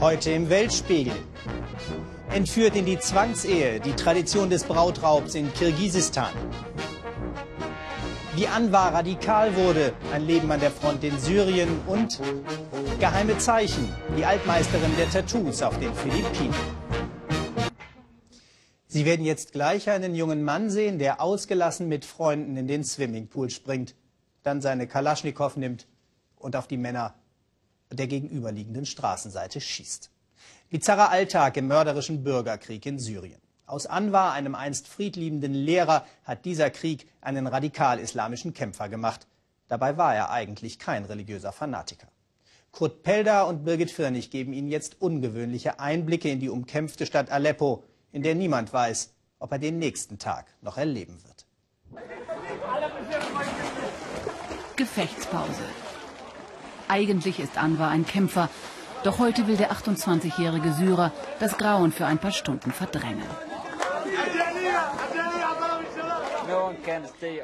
Heute im Weltspiegel. Entführt in die Zwangsehe, die Tradition des Brautraubs in Kirgisistan. Wie Anwar radikal wurde, ein Leben an der Front in Syrien und geheime Zeichen, die Altmeisterin der Tattoos auf den Philippinen. Sie werden jetzt gleich einen jungen Mann sehen, der ausgelassen mit Freunden in den Swimmingpool springt, dann seine Kalaschnikow nimmt und auf die Männer der gegenüberliegenden Straßenseite schießt. Bizarrer Alltag im mörderischen Bürgerkrieg in Syrien. Aus Anwar, einem einst friedliebenden Lehrer, hat dieser Krieg einen radikal-islamischen Kämpfer gemacht. Dabei war er eigentlich kein religiöser Fanatiker. Kurt Pelder und Birgit Firnig geben Ihnen jetzt ungewöhnliche Einblicke in die umkämpfte Stadt Aleppo, in der niemand weiß, ob er den nächsten Tag noch erleben wird. Gefechtspause. Eigentlich ist Anwar ein Kämpfer, doch heute will der 28-jährige Syrer das Grauen für ein paar Stunden verdrängen.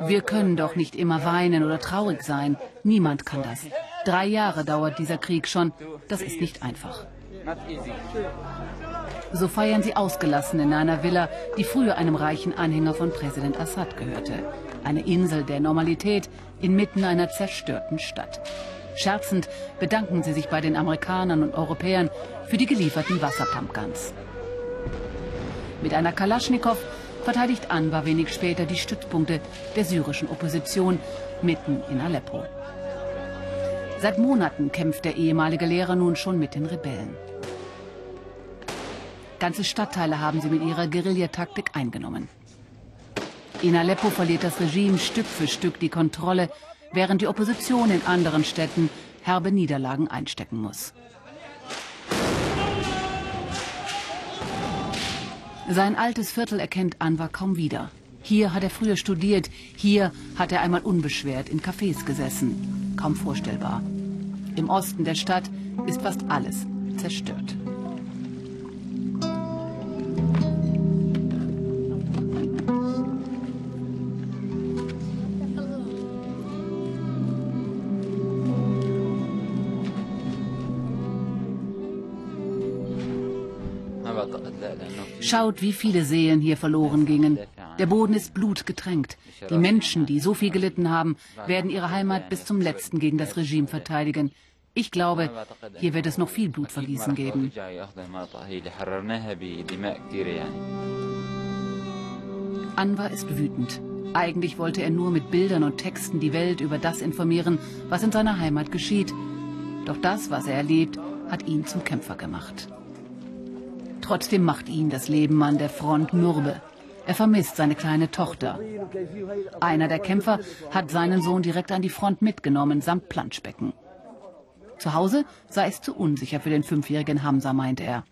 Wir können doch nicht immer weinen oder traurig sein. Niemand kann das. Drei Jahre dauert dieser Krieg schon. Das ist nicht einfach. So feiern sie ausgelassen in einer Villa, die früher einem reichen Anhänger von Präsident Assad gehörte. Eine Insel der Normalität inmitten einer zerstörten Stadt. Scherzend bedanken sie sich bei den Amerikanern und Europäern für die gelieferten Wasserpumpguns. Mit einer Kalaschnikow verteidigt Anwar wenig später die Stützpunkte der syrischen Opposition mitten in Aleppo. Seit Monaten kämpft der ehemalige Lehrer nun schon mit den Rebellen. Ganze Stadtteile haben sie mit ihrer Guerillataktik eingenommen. In Aleppo verliert das Regime Stück für Stück die Kontrolle während die Opposition in anderen Städten herbe Niederlagen einstecken muss. Sein altes Viertel erkennt Anwar kaum wieder. Hier hat er früher studiert, hier hat er einmal unbeschwert in Cafés gesessen. Kaum vorstellbar. Im Osten der Stadt ist fast alles zerstört. Schaut, wie viele Seelen hier verloren gingen. Der Boden ist blutgetränkt. Die Menschen, die so viel gelitten haben, werden ihre Heimat bis zum letzten gegen das Regime verteidigen. Ich glaube, hier wird es noch viel Blutvergießen geben. Anwar ist wütend. Eigentlich wollte er nur mit Bildern und Texten die Welt über das informieren, was in seiner Heimat geschieht. Doch das, was er erlebt, hat ihn zum Kämpfer gemacht. Trotzdem macht ihn das Leben an der Front mürbe. Er vermisst seine kleine Tochter. Einer der Kämpfer hat seinen Sohn direkt an die Front mitgenommen, samt Planschbecken. Zu Hause sei es zu unsicher für den fünfjährigen Hamza, meint er.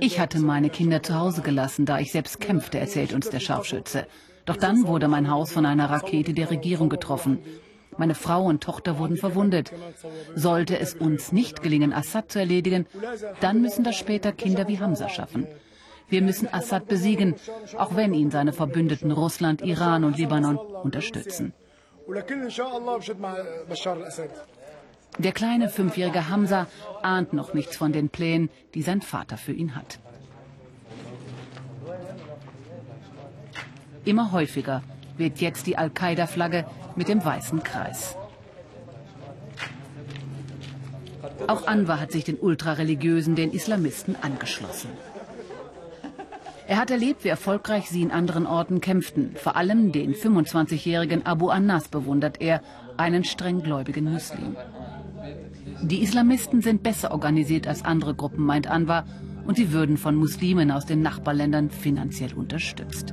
Ich hatte meine Kinder zu Hause gelassen, da ich selbst kämpfte, erzählt uns der Scharfschütze. Doch dann wurde mein Haus von einer Rakete der Regierung getroffen. Meine Frau und Tochter wurden verwundet. Sollte es uns nicht gelingen, Assad zu erledigen, dann müssen das später Kinder wie Hamza schaffen. Wir müssen Assad besiegen, auch wenn ihn seine Verbündeten Russland, Iran und Libanon unterstützen. Der kleine fünfjährige Hamza ahnt noch nichts von den Plänen, die sein Vater für ihn hat. Immer häufiger wird jetzt die Al-Qaida-Flagge mit dem weißen Kreis. Auch Anwar hat sich den Ultrareligiösen, den Islamisten, angeschlossen. Er hat erlebt, wie erfolgreich sie in anderen Orten kämpften. Vor allem den 25-jährigen Abu Annas bewundert er, einen strenggläubigen Muslim. Die Islamisten sind besser organisiert als andere Gruppen, meint Anwar, und sie würden von Muslimen aus den Nachbarländern finanziell unterstützt.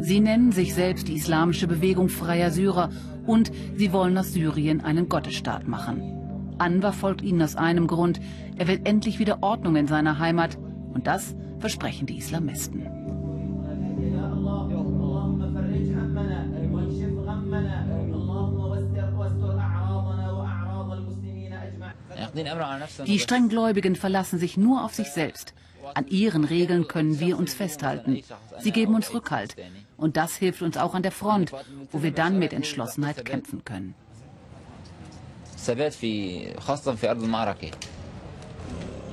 Sie nennen sich selbst die Islamische Bewegung freier Syrer und sie wollen aus Syrien einen Gottesstaat machen. Anwar folgt ihnen aus einem Grund, er will endlich wieder Ordnung in seiner Heimat und das versprechen die Islamisten. Die Strenggläubigen verlassen sich nur auf sich selbst. An ihren Regeln können wir uns festhalten. Sie geben uns Rückhalt. Und das hilft uns auch an der Front, wo wir dann mit Entschlossenheit kämpfen können.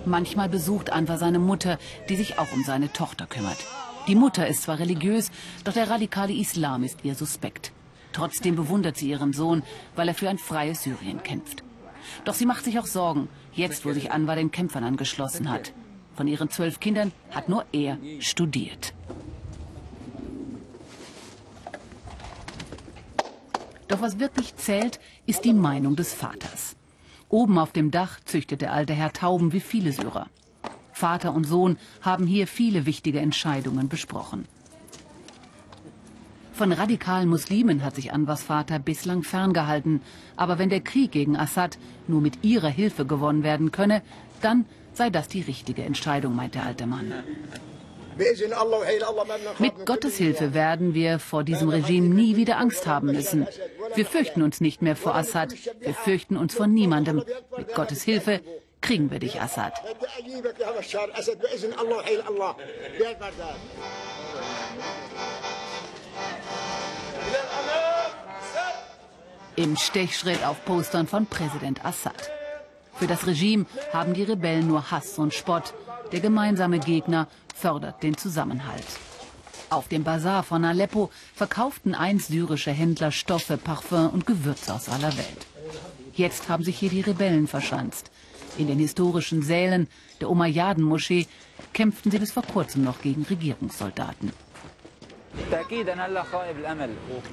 Manchmal besucht Anwar seine Mutter, die sich auch um seine Tochter kümmert. Die Mutter ist zwar religiös, doch der radikale Islam ist ihr suspekt. Trotzdem bewundert sie ihren Sohn, weil er für ein freies Syrien kämpft. Doch sie macht sich auch Sorgen, jetzt wo sich Anwar den Kämpfern angeschlossen hat. Von ihren zwölf Kindern hat nur er studiert. Doch was wirklich zählt, ist die Meinung des Vaters. Oben auf dem Dach züchtet der alte Herr Tauben wie viele Syrer. Vater und Sohn haben hier viele wichtige Entscheidungen besprochen. Von radikalen Muslimen hat sich Anwars Vater bislang ferngehalten. Aber wenn der Krieg gegen Assad nur mit ihrer Hilfe gewonnen werden könne, dann sei das die richtige Entscheidung, meint der alte Mann. Mit Gottes Hilfe werden wir vor diesem Regime nie wieder Angst haben müssen. Wir fürchten uns nicht mehr vor Assad. Wir fürchten uns vor niemandem. Mit Gottes Hilfe kriegen wir dich, Assad. Im Stechschritt auf Postern von Präsident Assad. Für das Regime haben die Rebellen nur Hass und Spott. Der gemeinsame Gegner fördert den Zusammenhalt. Auf dem Bazar von Aleppo verkauften einst syrische Händler Stoffe, Parfum und Gewürze aus aller Welt. Jetzt haben sich hier die Rebellen verschanzt. In den historischen Sälen der Umayyaden-Moschee kämpften sie bis vor kurzem noch gegen Regierungssoldaten.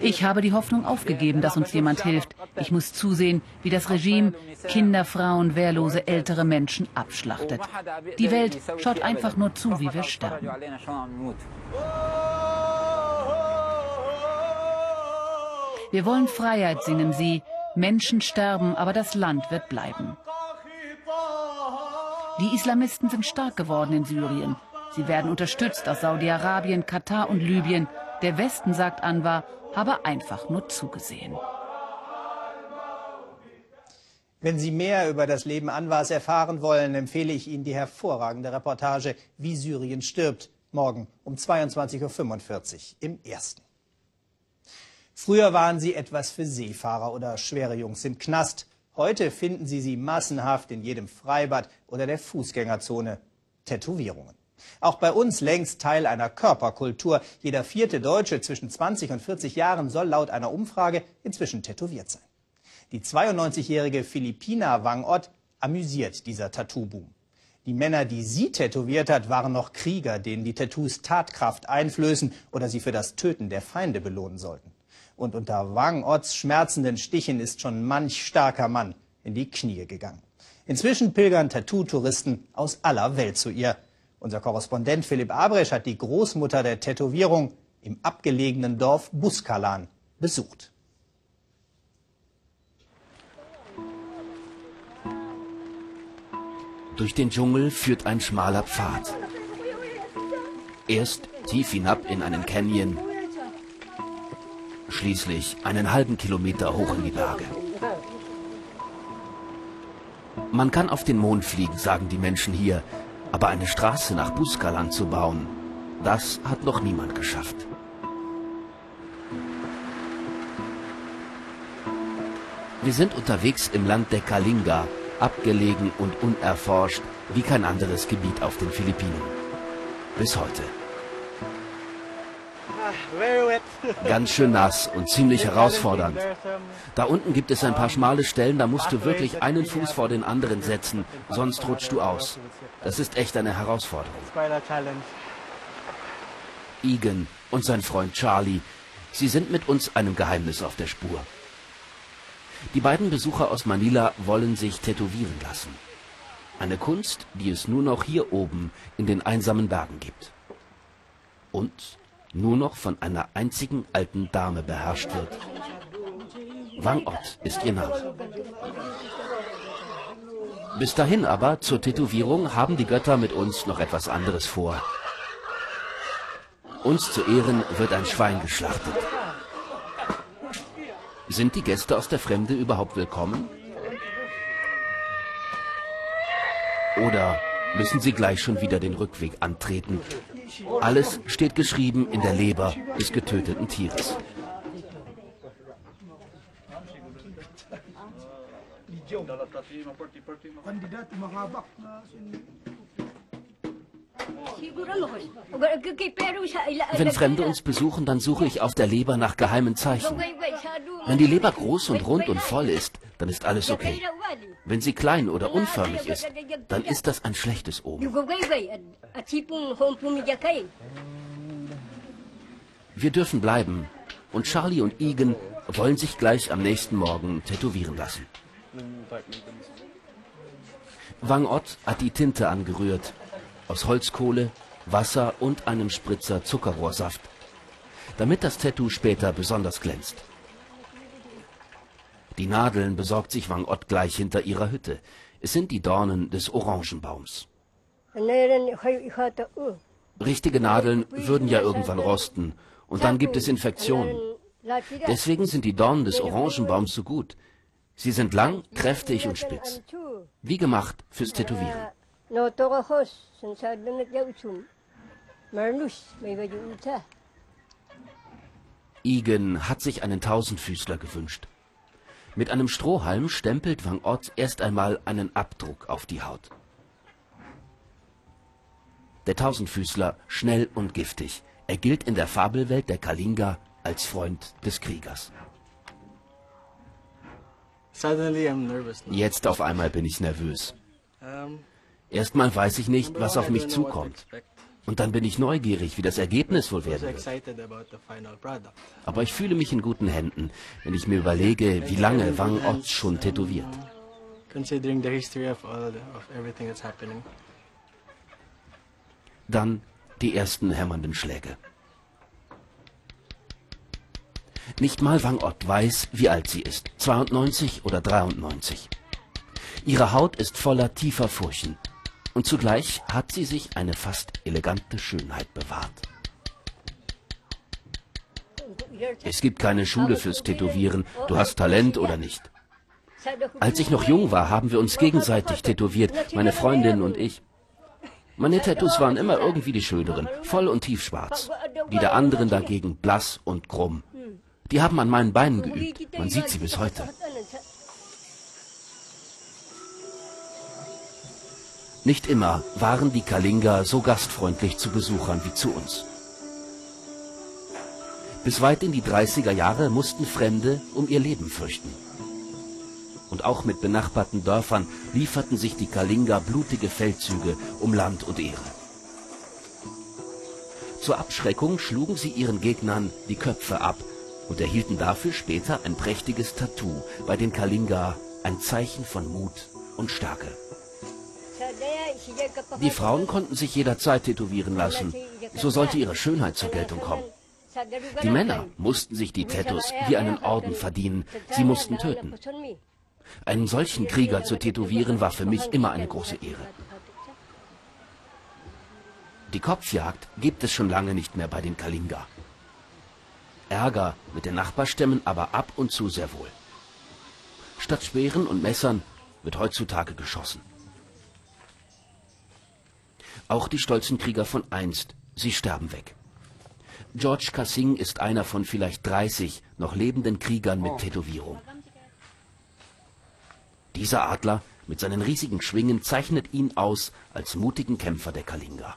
Ich habe die Hoffnung aufgegeben, dass uns jemand hilft. Ich muss zusehen, wie das Regime Kinder, Frauen, wehrlose, ältere Menschen abschlachtet. Die Welt schaut einfach nur zu, wie wir sterben. Wir wollen Freiheit, singen sie. Menschen sterben, aber das Land wird bleiben. Die Islamisten sind stark geworden in Syrien. Sie werden unterstützt aus Saudi-Arabien, Katar und Libyen. Der Westen, sagt Anwar, habe einfach nur zugesehen. Wenn Sie mehr über das Leben Anwars erfahren wollen, empfehle ich Ihnen die hervorragende Reportage Wie Syrien stirbt, morgen um 22.45 Uhr im Ersten. Früher waren sie etwas für Seefahrer oder schwere Jungs im Knast. Heute finden Sie sie massenhaft in jedem Freibad oder der Fußgängerzone. Tätowierungen. Auch bei uns längst Teil einer Körperkultur. Jeder vierte Deutsche zwischen 20 und 40 Jahren soll laut einer Umfrage inzwischen tätowiert sein. Die 92-jährige Philippina Wang Ott amüsiert dieser Tattoo-Boom. Die Männer, die sie tätowiert hat, waren noch Krieger, denen die Tattoos Tatkraft einflößen oder sie für das Töten der Feinde belohnen sollten. Und unter Wang Otts schmerzenden Stichen ist schon manch starker Mann in die Knie gegangen. Inzwischen pilgern Tattoo-Touristen aus aller Welt zu ihr. Unser Korrespondent Philipp Abresch hat die Großmutter der Tätowierung im abgelegenen Dorf Buskalan besucht. Durch den Dschungel führt ein schmaler Pfad. Erst tief hinab in einen Canyon, schließlich einen halben Kilometer hoch in die Berge. Man kann auf den Mond fliegen, sagen die Menschen hier, aber eine Straße nach Buskalan zu bauen, das hat noch niemand geschafft. Wir sind unterwegs im Land der Kalinga, abgelegen und unerforscht wie kein anderes Gebiet auf den Philippinen. Bis heute. Ganz schön nass und ziemlich herausfordernd. Da unten gibt es ein paar schmale Stellen, da musst du wirklich einen Fuß vor den anderen setzen, sonst rutschst du aus. Das ist echt eine Herausforderung. Egan und sein Freund Charlie, sie sind mit uns einem Geheimnis auf der Spur. Die beiden Besucher aus Manila wollen sich tätowieren lassen. Eine Kunst, die es nur noch hier oben in den einsamen Bergen gibt. Und nur noch von einer einzigen alten Dame beherrscht wird. Wang Ott ist ihr Name. Bis dahin aber, zur Tätowierung, haben die Götter mit uns noch etwas anderes vor. Uns zu Ehren wird ein Schwein geschlachtet. Sind die Gäste aus der Fremde überhaupt willkommen? Oder müssen sie gleich schon wieder den Rückweg antreten. Alles steht geschrieben in der Leber des getöteten Tieres. Wenn Fremde uns besuchen, dann suche ich auf der Leber nach geheimen Zeichen. Wenn die Leber groß und rund und voll ist, dann ist alles okay. Wenn sie klein oder unförmig ist, dann ist das ein schlechtes Omen. Wir dürfen bleiben. Und Charlie und Egan wollen sich gleich am nächsten Morgen tätowieren lassen. Wang Ott hat die Tinte angerührt. Aus Holzkohle, Wasser und einem Spritzer Zuckerrohrsaft. Damit das Tattoo später besonders glänzt. Die Nadeln besorgt sich Wang Ott gleich hinter ihrer Hütte. Es sind die Dornen des Orangenbaums. Richtige Nadeln würden ja irgendwann rosten und dann gibt es Infektionen. Deswegen sind die Dornen des Orangenbaums so gut. Sie sind lang, kräftig und spitz. Wie gemacht fürs Tätowieren. Igen hat sich einen Tausendfüßler gewünscht. Mit einem Strohhalm stempelt Wang Ott erst einmal einen Abdruck auf die Haut. Der Tausendfüßler, schnell und giftig. Er gilt in der Fabelwelt der Kalinga als Freund des Kriegers. Jetzt auf einmal bin ich nervös. Erstmal weiß ich nicht, was auf mich zukommt. Und dann bin ich neugierig, wie das Ergebnis wohl werden wird. Aber ich fühle mich in guten Händen, wenn ich mir überlege, wie lange Wang Ott schon tätowiert. Dann die ersten hämmernden Schläge. Nicht mal Wang Ott weiß, wie alt sie ist, 92 oder 93. Ihre Haut ist voller tiefer Furchen und zugleich hat sie sich eine fast elegante Schönheit bewahrt. Es gibt keine Schule fürs Tätowieren, du hast Talent oder nicht. Als ich noch jung war, haben wir uns gegenseitig tätowiert, meine Freundin und ich. Meine Tattoos waren immer irgendwie die schöneren, voll und tiefschwarz. Die der anderen dagegen blass und krumm. Die haben an meinen Beinen geübt, man sieht sie bis heute. Nicht immer waren die Kalinga so gastfreundlich zu Besuchern wie zu uns. Bis weit in die 30er Jahre mussten Fremde um ihr Leben fürchten. Und auch mit benachbarten Dörfern lieferten sich die Kalinga blutige Feldzüge um Land und Ehre. Zur Abschreckung schlugen sie ihren Gegnern die Köpfe ab und erhielten dafür später ein prächtiges Tattoo bei den Kalinga, ein Zeichen von Mut und Stärke. Die Frauen konnten sich jederzeit tätowieren lassen. So sollte ihre Schönheit zur Geltung kommen. Die Männer mussten sich die Tattoos wie einen Orden verdienen. Sie mussten töten. Einen solchen Krieger zu tätowieren war für mich immer eine große Ehre. Die Kopfjagd gibt es schon lange nicht mehr bei den Kalinga. Ärger mit den Nachbarstämmen aber ab und zu sehr wohl. Statt Speeren und Messern wird heutzutage geschossen. Auch die stolzen Krieger von einst, sie sterben weg. George Cassing ist einer von vielleicht 30 noch lebenden Kriegern mit Tätowierung. Dieser Adler mit seinen riesigen Schwingen zeichnet ihn aus als mutigen Kämpfer der Kalinga.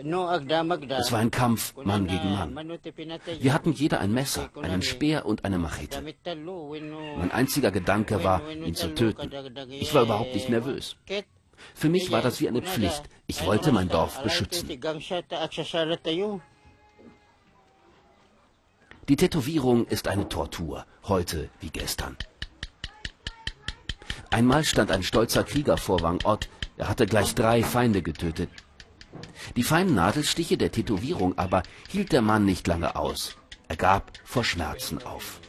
Es war ein Kampf Mann gegen Mann. Wir hatten jeder ein Messer, einen Speer und eine Machete. Mein einziger Gedanke war, ihn zu töten. Ich war überhaupt nicht nervös. Für mich war das wie eine Pflicht. Ich wollte mein Dorf beschützen. Die Tätowierung ist eine Tortur, heute wie gestern. Einmal stand ein stolzer Krieger vor Wang Ott. Er hatte gleich drei Feinde getötet. Die feinen Nadelstiche der Tätowierung aber hielt der Mann nicht lange aus. Er gab vor Schmerzen auf.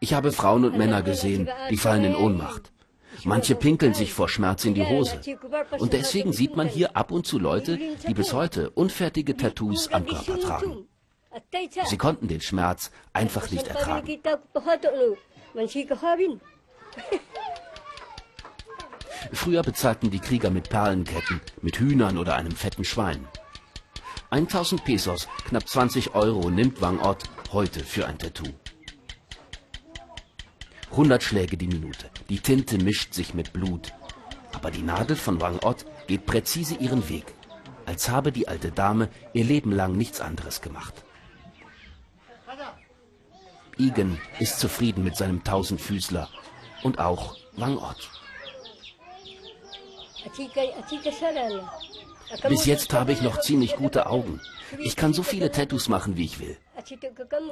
Ich habe Frauen und Männer gesehen, die fallen in Ohnmacht. Manche pinkeln sich vor Schmerz in die Hose. Und deswegen sieht man hier ab und zu Leute, die bis heute unfertige Tattoos am Körper tragen. Sie konnten den Schmerz einfach nicht ertragen. Früher bezahlten die Krieger mit Perlenketten, mit Hühnern oder einem fetten Schwein. 1000 Pesos, knapp 20 Euro, nimmt Wang Ott heute für ein Tattoo. 100 Schläge die Minute. Die Tinte mischt sich mit Blut. Aber die Nadel von Wang Ott geht präzise ihren Weg, als habe die alte Dame ihr Leben lang nichts anderes gemacht. Igen ist zufrieden mit seinem Tausendfüßler und auch Wang Ott. Bis jetzt habe ich noch ziemlich gute Augen. Ich kann so viele Tattoos machen, wie ich will.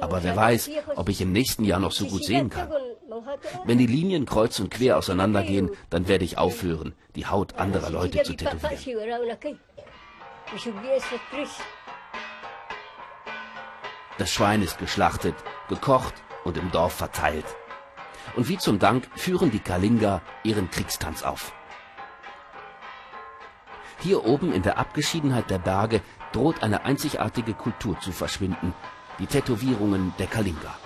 Aber wer weiß, ob ich im nächsten Jahr noch so gut sehen kann. Wenn die Linien kreuz und quer auseinandergehen, dann werde ich aufhören, die Haut anderer Leute zu tätowieren. Das Schwein ist geschlachtet, gekocht und im Dorf verteilt. Und wie zum Dank führen die Kalinga ihren Kriegstanz auf. Hier oben in der Abgeschiedenheit der Berge droht eine einzigartige Kultur zu verschwinden, die Tätowierungen der Kalinga.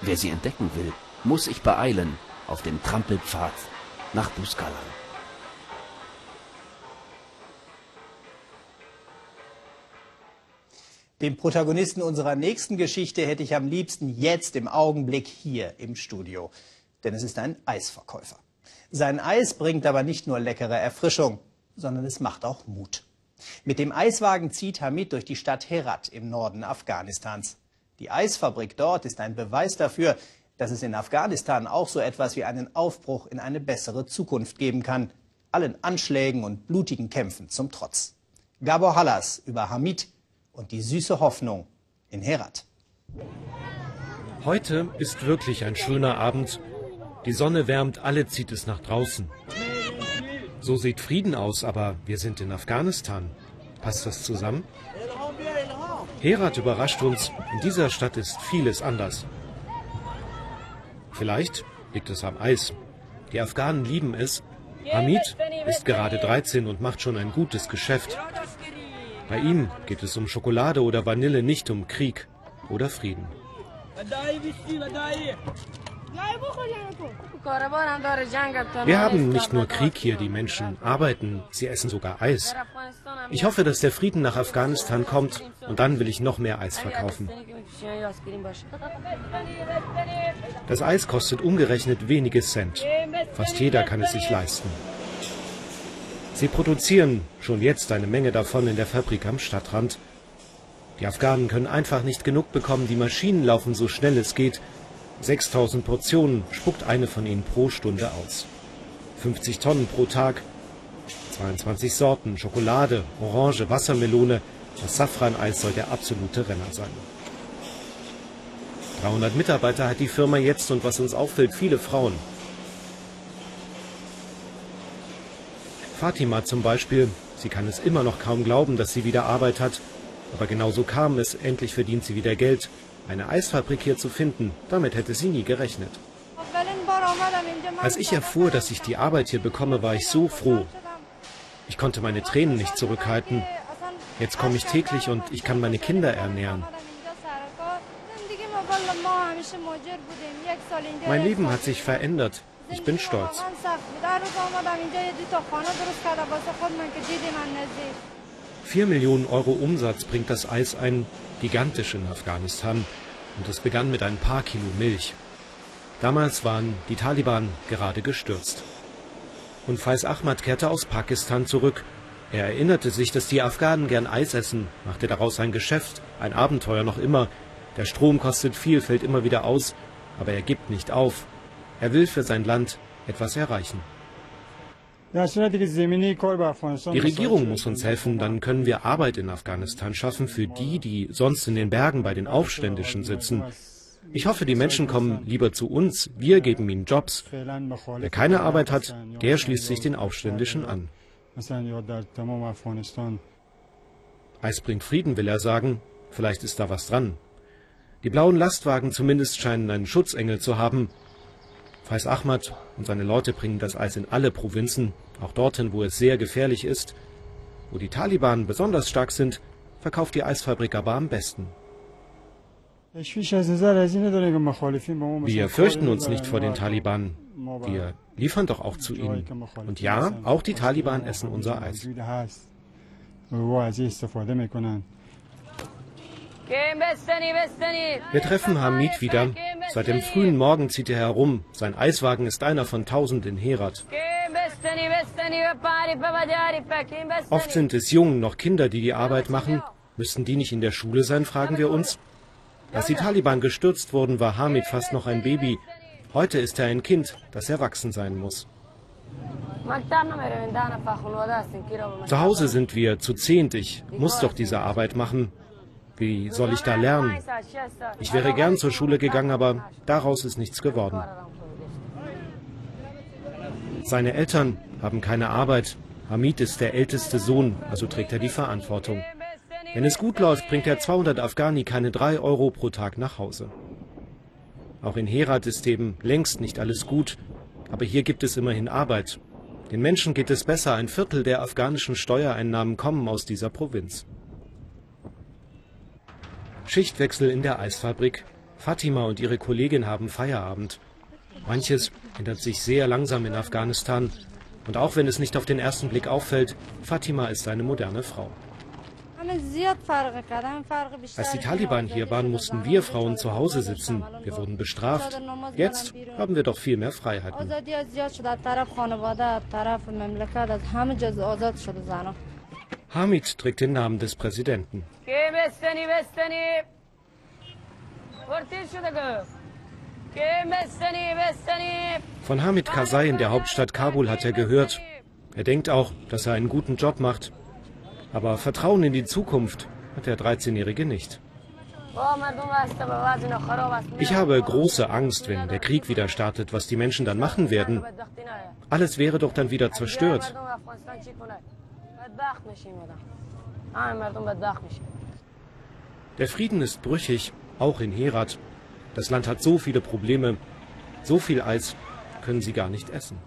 Wer sie entdecken will, muss sich beeilen auf dem Trampelpfad nach Buskalan. Den Protagonisten unserer nächsten Geschichte hätte ich am liebsten jetzt im Augenblick hier im Studio. Denn es ist ein Eisverkäufer. Sein Eis bringt aber nicht nur leckere Erfrischung, sondern es macht auch Mut. Mit dem Eiswagen zieht Hamid durch die Stadt Herat im Norden Afghanistans. Die Eisfabrik dort ist ein Beweis dafür, dass es in Afghanistan auch so etwas wie einen Aufbruch in eine bessere Zukunft geben kann. Allen Anschlägen und blutigen Kämpfen zum Trotz. Gabor Hallas über Hamid und die süße Hoffnung in Herat. Heute ist wirklich ein schöner Abend. Die Sonne wärmt, alle zieht es nach draußen. So sieht Frieden aus, aber wir sind in Afghanistan. Passt das zusammen? Herat überrascht uns, in dieser Stadt ist vieles anders. Vielleicht liegt es am Eis. Die Afghanen lieben es. Hamid ist gerade 13 und macht schon ein gutes Geschäft. Bei ihm geht es um Schokolade oder Vanille, nicht um Krieg oder Frieden. Wir haben nicht nur Krieg hier, die Menschen arbeiten, sie essen sogar Eis. Ich hoffe, dass der Frieden nach Afghanistan kommt und dann will ich noch mehr Eis verkaufen. Das Eis kostet umgerechnet wenige Cent. Fast jeder kann es sich leisten. Sie produzieren schon jetzt eine Menge davon in der Fabrik am Stadtrand. Die Afghanen können einfach nicht genug bekommen, die Maschinen laufen so schnell es geht 6000 Portionen spuckt eine von ihnen pro Stunde aus. 50 Tonnen pro Tag, 22 Sorten, Schokolade, Orange, Wassermelone, das Safraneis soll der absolute Renner sein. 300 Mitarbeiter hat die Firma jetzt und was uns auffällt, viele Frauen. Fatima zum Beispiel, sie kann es immer noch kaum glauben, dass sie wieder Arbeit hat, aber genauso kam es, endlich verdient sie wieder Geld eine Eisfabrik hier zu finden, damit hätte sie nie gerechnet. Als ich erfuhr, dass ich die Arbeit hier bekomme, war ich so froh. Ich konnte meine Tränen nicht zurückhalten. Jetzt komme ich täglich und ich kann meine Kinder ernähren. Mein Leben hat sich verändert. Ich bin stolz. Vier Millionen Euro Umsatz bringt das Eis ein, gigantisch in Afghanistan und es begann mit ein paar Kilo Milch. Damals waren die Taliban gerade gestürzt. Und Faiz Ahmad kehrte aus Pakistan zurück. Er erinnerte sich, dass die Afghanen gern Eis essen, machte daraus ein Geschäft, ein Abenteuer noch immer. Der Strom kostet viel, fällt immer wieder aus, aber er gibt nicht auf. Er will für sein Land etwas erreichen. Die Regierung muss uns helfen, dann können wir Arbeit in Afghanistan schaffen für die, die sonst in den Bergen bei den Aufständischen sitzen. Ich hoffe, die Menschen kommen lieber zu uns, wir geben ihnen Jobs. Wer keine Arbeit hat, der schließt sich den Aufständischen an. Eis bringt Frieden, will er sagen. Vielleicht ist da was dran. Die blauen Lastwagen zumindest scheinen einen Schutzengel zu haben. Faiz Ahmad und seine Leute bringen das Eis in alle Provinzen, auch dorthin, wo es sehr gefährlich ist. Wo die Taliban besonders stark sind, verkauft die Eisfabrik aber am besten. Wir fürchten uns nicht vor den Taliban. Wir liefern doch auch zu ihnen. Und ja, auch die Taliban essen unser Eis. Wir treffen Hamid wieder. Seit dem frühen Morgen zieht er herum. Sein Eiswagen ist einer von tausend in Herat. Oft sind es Jungen, noch Kinder, die die Arbeit machen. Müssten die nicht in der Schule sein, fragen wir uns. Als die Taliban gestürzt wurden, war Hamid fast noch ein Baby. Heute ist er ein Kind, das erwachsen sein muss. Zu Hause sind wir zu zehnt. Ich muss doch diese Arbeit machen. Wie soll ich da lernen? Ich wäre gern zur Schule gegangen, aber daraus ist nichts geworden. Seine Eltern haben keine Arbeit. Hamid ist der älteste Sohn, also trägt er die Verantwortung. Wenn es gut läuft, bringt er 200 Afghani keine 3 Euro pro Tag nach Hause. Auch in Herat ist eben längst nicht alles gut, aber hier gibt es immerhin Arbeit. Den Menschen geht es besser, ein Viertel der afghanischen Steuereinnahmen kommen aus dieser Provinz. Schichtwechsel in der Eisfabrik. Fatima und ihre Kollegin haben Feierabend. Manches ändert sich sehr langsam in Afghanistan. Und auch wenn es nicht auf den ersten Blick auffällt, Fatima ist eine moderne Frau. Als die Taliban hier waren, mussten wir Frauen zu Hause sitzen. Wir wurden bestraft. Jetzt haben wir doch viel mehr Freiheiten. Hamid trägt den Namen des Präsidenten. Von Hamid Karzai in der Hauptstadt Kabul hat er gehört. Er denkt auch, dass er einen guten Job macht. Aber Vertrauen in die Zukunft hat der 13-Jährige nicht. Ich habe große Angst, wenn der Krieg wieder startet, was die Menschen dann machen werden. Alles wäre doch dann wieder zerstört. Der Frieden ist brüchig, auch in Herat. Das Land hat so viele Probleme. So viel Eis können sie gar nicht essen.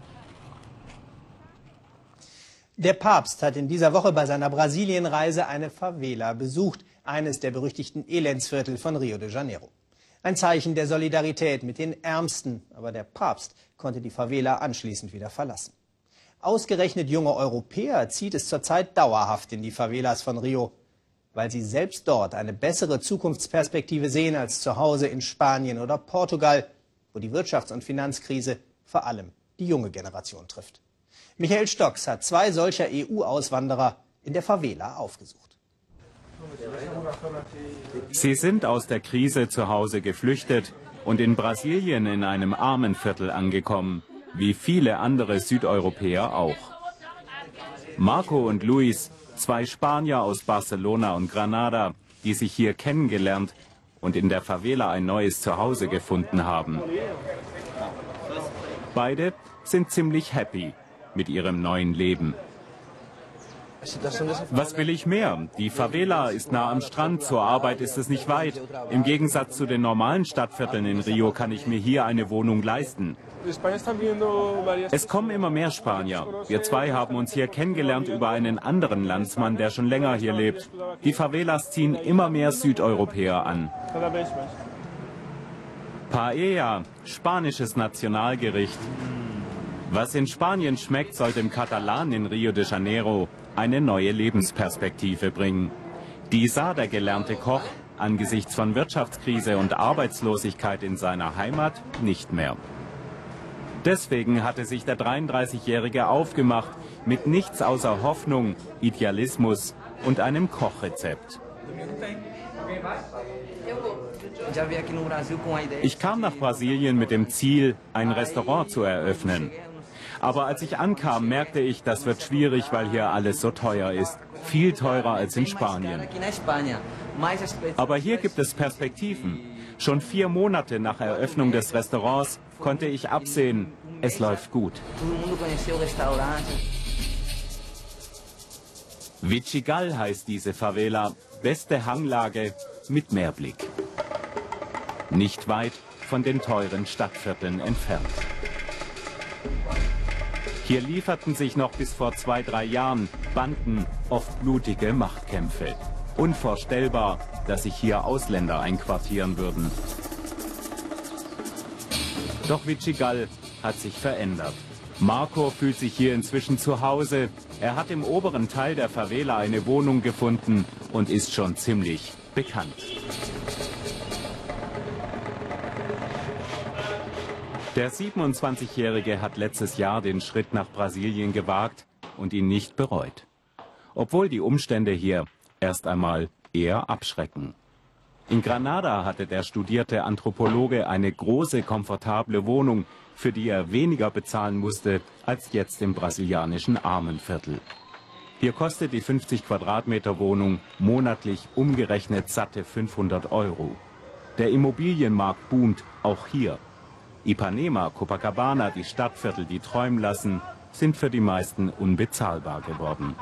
Der Papst hat in dieser Woche bei seiner Brasilienreise eine Favela besucht, eines der berüchtigten Elendsviertel von Rio de Janeiro. Ein Zeichen der Solidarität mit den Ärmsten, aber der Papst konnte die Favela anschließend wieder verlassen. Ausgerechnet junge Europäer zieht es zurzeit dauerhaft in die Favelas von Rio, weil sie selbst dort eine bessere Zukunftsperspektive sehen als zu Hause in Spanien oder Portugal, wo die Wirtschafts- und Finanzkrise vor allem die junge Generation trifft. Michael Stocks hat zwei solcher EU-Auswanderer in der Favela aufgesucht. Sie sind aus der Krise zu Hause geflüchtet und in Brasilien in einem Armenviertel angekommen, wie viele andere Südeuropäer auch. Marco und Luis, zwei Spanier aus Barcelona und Granada, die sich hier kennengelernt und in der Favela ein neues Zuhause gefunden haben. Beide sind ziemlich happy mit ihrem neuen Leben. Was will ich mehr? Die Favela ist nah am Strand, zur Arbeit ist es nicht weit. Im Gegensatz zu den normalen Stadtvierteln in Rio kann ich mir hier eine Wohnung leisten. Es kommen immer mehr Spanier. Wir zwei haben uns hier kennengelernt über einen anderen Landsmann, der schon länger hier lebt. Die Favelas ziehen immer mehr Südeuropäer an. Paella, spanisches Nationalgericht. Was in Spanien schmeckt, soll dem Katalan in Rio de Janeiro eine neue Lebensperspektive bringen. Die sah der gelernte Koch angesichts von Wirtschaftskrise und Arbeitslosigkeit in seiner Heimat nicht mehr. Deswegen hatte sich der 33-Jährige aufgemacht mit nichts außer Hoffnung, Idealismus und einem Kochrezept. Ich kam nach Brasilien mit dem Ziel, ein Restaurant zu eröffnen. Aber als ich ankam, merkte ich, das wird schwierig, weil hier alles so teuer ist. Viel teurer als in Spanien. Aber hier gibt es Perspektiven. Schon vier Monate nach Eröffnung des Restaurants konnte ich absehen, es läuft gut. Vichigal heißt diese Favela, beste Hanglage mit Meerblick. Nicht weit von den teuren Stadtvierteln entfernt. Hier lieferten sich noch bis vor zwei, drei Jahren Banden oft blutige Machtkämpfe. Unvorstellbar, dass sich hier Ausländer einquartieren würden. Doch Vichigal hat sich verändert. Marco fühlt sich hier inzwischen zu Hause. Er hat im oberen Teil der Favela eine Wohnung gefunden und ist schon ziemlich bekannt. Der 27-Jährige hat letztes Jahr den Schritt nach Brasilien gewagt und ihn nicht bereut. Obwohl die Umstände hier erst einmal eher abschrecken. In Granada hatte der studierte Anthropologe eine große, komfortable Wohnung, für die er weniger bezahlen musste als jetzt im brasilianischen Armenviertel. Hier kostet die 50 Quadratmeter Wohnung monatlich umgerechnet satte 500 Euro. Der Immobilienmarkt boomt auch hier. Ipanema, Copacabana, die Stadtviertel, die träumen lassen, sind für die meisten unbezahlbar geworden.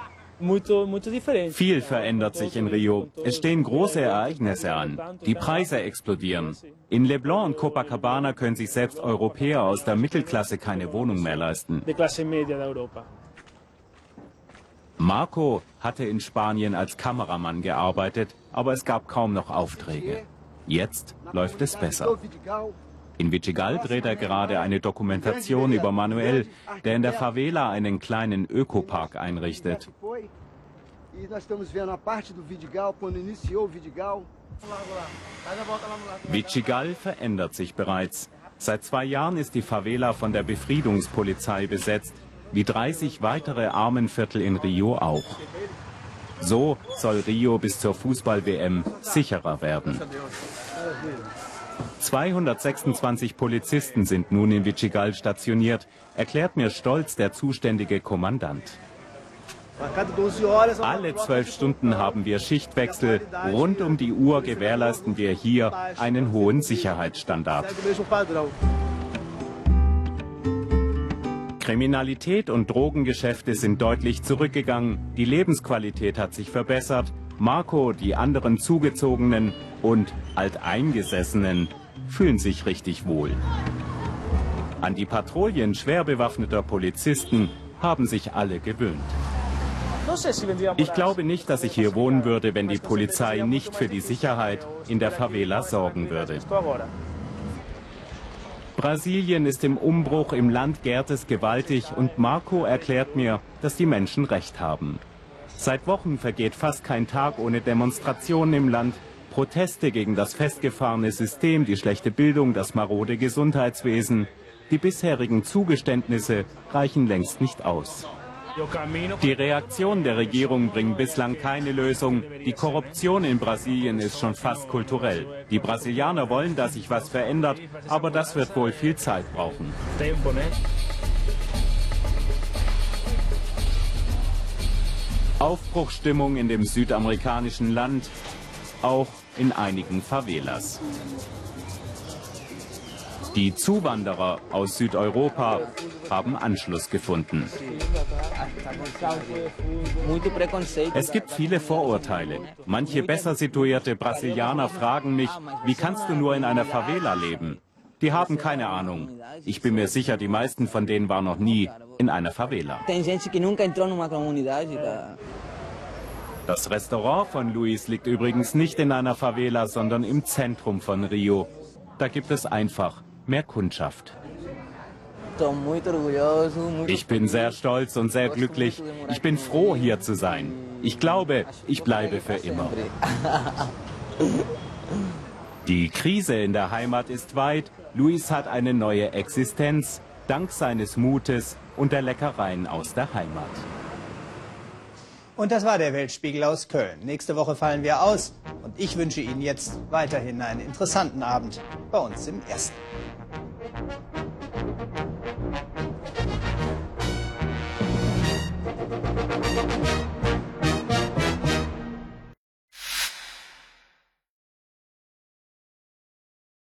Viel verändert sich in Rio. Es stehen große Ereignisse an. Die Preise explodieren. In Leblon und Copacabana können sich selbst Europäer aus der Mittelklasse keine Wohnung mehr leisten. Marco hatte in Spanien als Kameramann gearbeitet, aber es gab kaum noch Aufträge. Jetzt läuft es besser. In Vichigal dreht er gerade eine Dokumentation über Manuel, der in der Favela einen kleinen Ökopark einrichtet. Vichigal verändert sich bereits. Seit zwei Jahren ist die Favela von der Befriedungspolizei besetzt, wie 30 weitere Armenviertel in Rio auch. So soll Rio bis zur Fußball-WM sicherer werden. 226 Polizisten sind nun in Vichigal stationiert, erklärt mir stolz der zuständige Kommandant. Alle zwölf Stunden haben wir Schichtwechsel. Rund um die Uhr gewährleisten wir hier einen hohen Sicherheitsstandard. Kriminalität und Drogengeschäfte sind deutlich zurückgegangen. Die Lebensqualität hat sich verbessert. Marco, die anderen Zugezogenen und Alteingesessenen fühlen sich richtig wohl. An die Patrouillen schwer bewaffneter Polizisten haben sich alle gewöhnt. Ich glaube nicht, dass ich hier wohnen würde, wenn die Polizei nicht für die Sicherheit in der Favela sorgen würde. Brasilien ist im Umbruch, im Land gärt es gewaltig und Marco erklärt mir, dass die Menschen recht haben. Seit Wochen vergeht fast kein Tag ohne Demonstrationen im Land, Proteste gegen das festgefahrene System, die schlechte Bildung, das marode Gesundheitswesen. Die bisherigen Zugeständnisse reichen längst nicht aus. Die Reaktionen der Regierung bringen bislang keine Lösung. Die Korruption in Brasilien ist schon fast kulturell. Die Brasilianer wollen, dass sich was verändert, aber das wird wohl viel Zeit brauchen. Aufbruchstimmung in dem südamerikanischen Land, auch in einigen Favelas. Die Zuwanderer aus Südeuropa haben Anschluss gefunden. Es gibt viele Vorurteile. Manche besser situierte Brasilianer fragen mich, wie kannst du nur in einer Favela leben? Die haben keine Ahnung. Ich bin mir sicher, die meisten von denen waren noch nie in einer Favela. Das Restaurant von Luis liegt übrigens nicht in einer Favela, sondern im Zentrum von Rio. Da gibt es einfach mehr Kundschaft. Ich bin sehr stolz und sehr glücklich. Ich bin froh, hier zu sein. Ich glaube, ich bleibe für immer. Die Krise in der Heimat ist weit. Luis hat eine neue Existenz, dank seines Mutes und der Leckereien aus der Heimat. Und das war der Weltspiegel aus Köln. Nächste Woche fallen wir aus und ich wünsche Ihnen jetzt weiterhin einen interessanten Abend bei uns im Ersten.